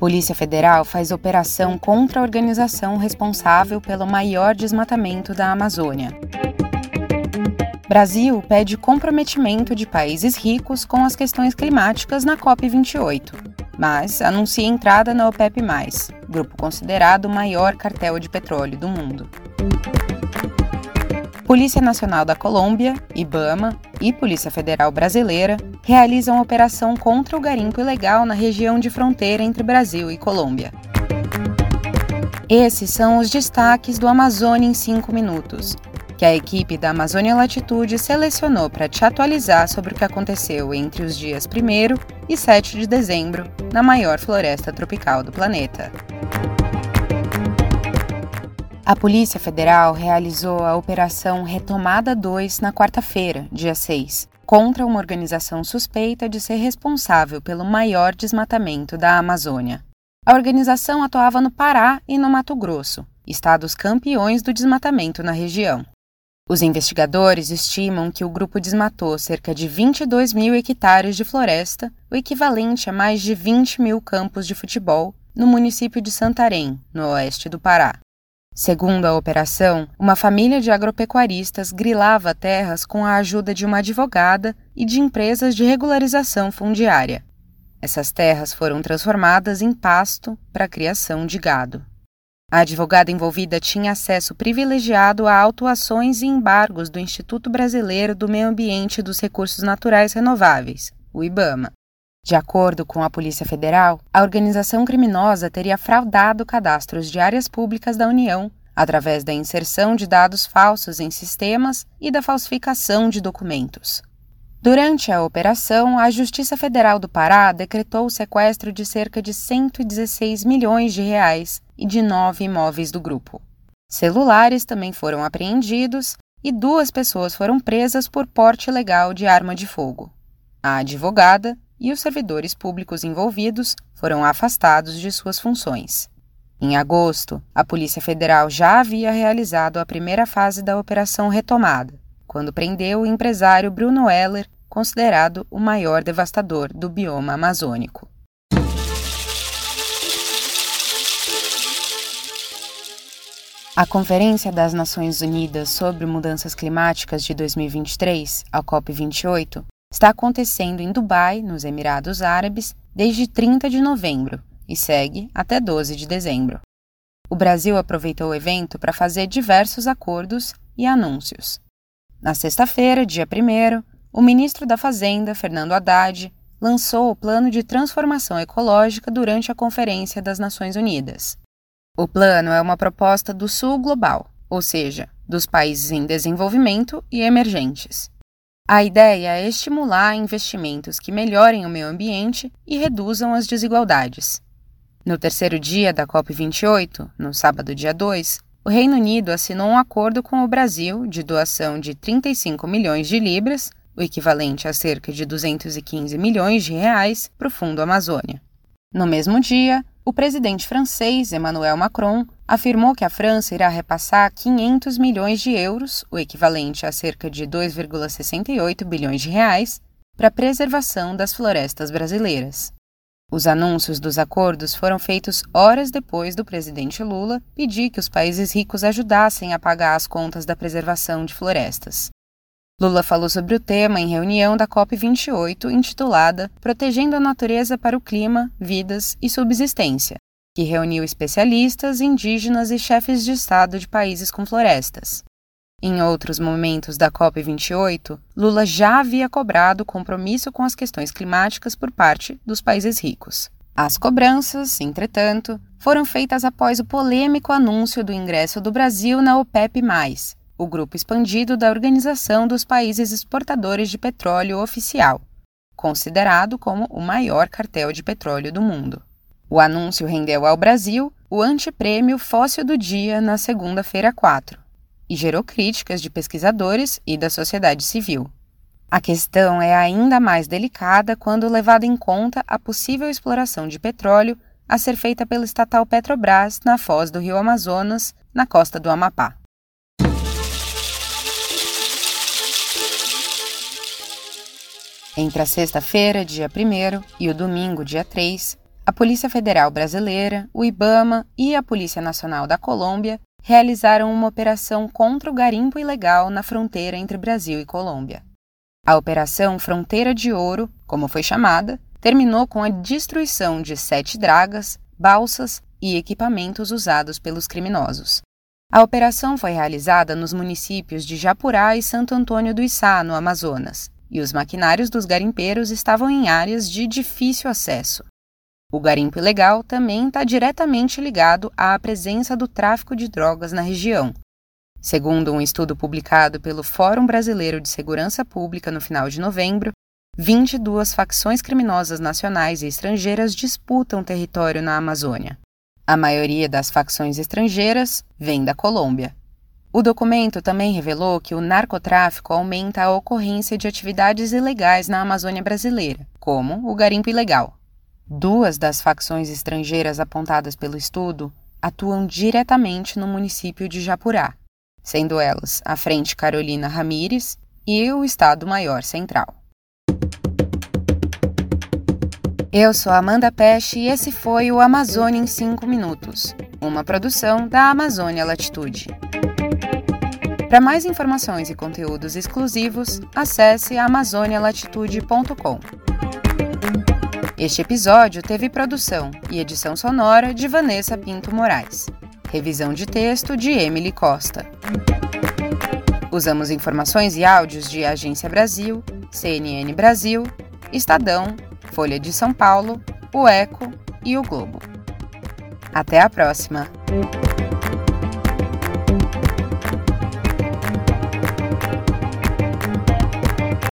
Polícia Federal faz operação contra a organização responsável pelo maior desmatamento da Amazônia. Brasil pede comprometimento de países ricos com as questões climáticas na COP28, mas anuncia entrada na OPEP, grupo considerado o maior cartel de petróleo do mundo. Polícia Nacional da Colômbia, IBAMA e Polícia Federal Brasileira realizam operação contra o garimpo ilegal na região de fronteira entre Brasil e Colômbia. Esses são os destaques do Amazônia em 5 minutos, que a equipe da Amazônia Latitude selecionou para te atualizar sobre o que aconteceu entre os dias 1 e 7 de dezembro na maior floresta tropical do planeta. A Polícia Federal realizou a Operação Retomada 2 na quarta-feira, dia 6, contra uma organização suspeita de ser responsável pelo maior desmatamento da Amazônia. A organização atuava no Pará e no Mato Grosso, estados campeões do desmatamento na região. Os investigadores estimam que o grupo desmatou cerca de 22 mil hectares de floresta, o equivalente a mais de 20 mil campos de futebol, no município de Santarém, no oeste do Pará. Segundo a operação, uma família de agropecuaristas grilava terras com a ajuda de uma advogada e de empresas de regularização fundiária. Essas terras foram transformadas em pasto para a criação de gado. A advogada envolvida tinha acesso privilegiado a autuações e embargos do Instituto Brasileiro do Meio Ambiente e dos Recursos Naturais Renováveis, o IBAMA. De acordo com a Polícia Federal, a organização criminosa teria fraudado cadastros de áreas públicas da União através da inserção de dados falsos em sistemas e da falsificação de documentos. Durante a operação, a Justiça Federal do Pará decretou o sequestro de cerca de 116 milhões de reais e de nove imóveis do grupo. Celulares também foram apreendidos e duas pessoas foram presas por porte ilegal de arma de fogo. A advogada e os servidores públicos envolvidos foram afastados de suas funções. Em agosto, a Polícia Federal já havia realizado a primeira fase da Operação Retomada, quando prendeu o empresário Bruno Heller, considerado o maior devastador do bioma amazônico. A Conferência das Nações Unidas sobre Mudanças Climáticas de 2023, a COP28, está acontecendo em Dubai, nos Emirados Árabes, desde 30 de novembro e segue até 12 de dezembro. O Brasil aproveitou o evento para fazer diversos acordos e anúncios. Na sexta-feira, dia 1, o ministro da Fazenda, Fernando Haddad, lançou o Plano de Transformação Ecológica durante a Conferência das Nações Unidas. O plano é uma proposta do Sul Global, ou seja, dos países em desenvolvimento e emergentes. A ideia é estimular investimentos que melhorem o meio ambiente e reduzam as desigualdades. No terceiro dia da COP28, no sábado, dia 2, o Reino Unido assinou um acordo com o Brasil de doação de 35 milhões de libras, o equivalente a cerca de 215 milhões de reais, para o Fundo Amazônia. No mesmo dia, o presidente francês Emmanuel Macron afirmou que a França irá repassar 500 milhões de euros, o equivalente a cerca de 2,68 bilhões de reais, para a preservação das florestas brasileiras. Os anúncios dos acordos foram feitos horas depois do presidente Lula pedir que os países ricos ajudassem a pagar as contas da preservação de florestas. Lula falou sobre o tema em reunião da COP28 intitulada Protegendo a Natureza para o Clima, Vidas e Subsistência, que reuniu especialistas, indígenas e chefes de Estado de países com florestas. Em outros momentos da COP28, Lula já havia cobrado compromisso com as questões climáticas por parte dos países ricos. As cobranças, entretanto, foram feitas após o polêmico anúncio do ingresso do Brasil na OPEP, o grupo expandido da Organização dos Países Exportadores de Petróleo Oficial, considerado como o maior cartel de petróleo do mundo. O anúncio rendeu ao Brasil o anteprêmio Fóssil do Dia na segunda-feira 4 e gerou críticas de pesquisadores e da sociedade civil. A questão é ainda mais delicada quando levada em conta a possível exploração de petróleo a ser feita pela estatal Petrobras na foz do rio Amazonas, na costa do Amapá. Entre a sexta-feira, dia 1 e o domingo, dia 3, a Polícia Federal Brasileira, o IBAMA e a Polícia Nacional da Colômbia realizaram uma operação contra o garimpo ilegal na fronteira entre Brasil e Colômbia. A Operação Fronteira de Ouro, como foi chamada, terminou com a destruição de sete dragas, balsas e equipamentos usados pelos criminosos. A operação foi realizada nos municípios de Japurá e Santo Antônio do Içá, no Amazonas, e os maquinários dos garimpeiros estavam em áreas de difícil acesso. O garimpo ilegal também está diretamente ligado à presença do tráfico de drogas na região. Segundo um estudo publicado pelo Fórum Brasileiro de Segurança Pública no final de novembro, 22 facções criminosas nacionais e estrangeiras disputam território na Amazônia. A maioria das facções estrangeiras vem da Colômbia. O documento também revelou que o narcotráfico aumenta a ocorrência de atividades ilegais na Amazônia brasileira, como o garimpo ilegal. Duas das facções estrangeiras apontadas pelo estudo atuam diretamente no município de Japurá, sendo elas a Frente Carolina Ramírez e o Estado-Maior Central. Eu sou Amanda Peste e esse foi o Amazônia em 5 Minutos, uma produção da Amazônia Latitude. Para mais informações e conteúdos exclusivos, acesse amazonialatitude.com. Este episódio teve produção e edição sonora de Vanessa Pinto Moraes. Revisão de texto de Emily Costa. Usamos informações e áudios de Agência Brasil, CNN Brasil, Estadão, Folha de São Paulo, o Eco e o Globo. Até a próxima!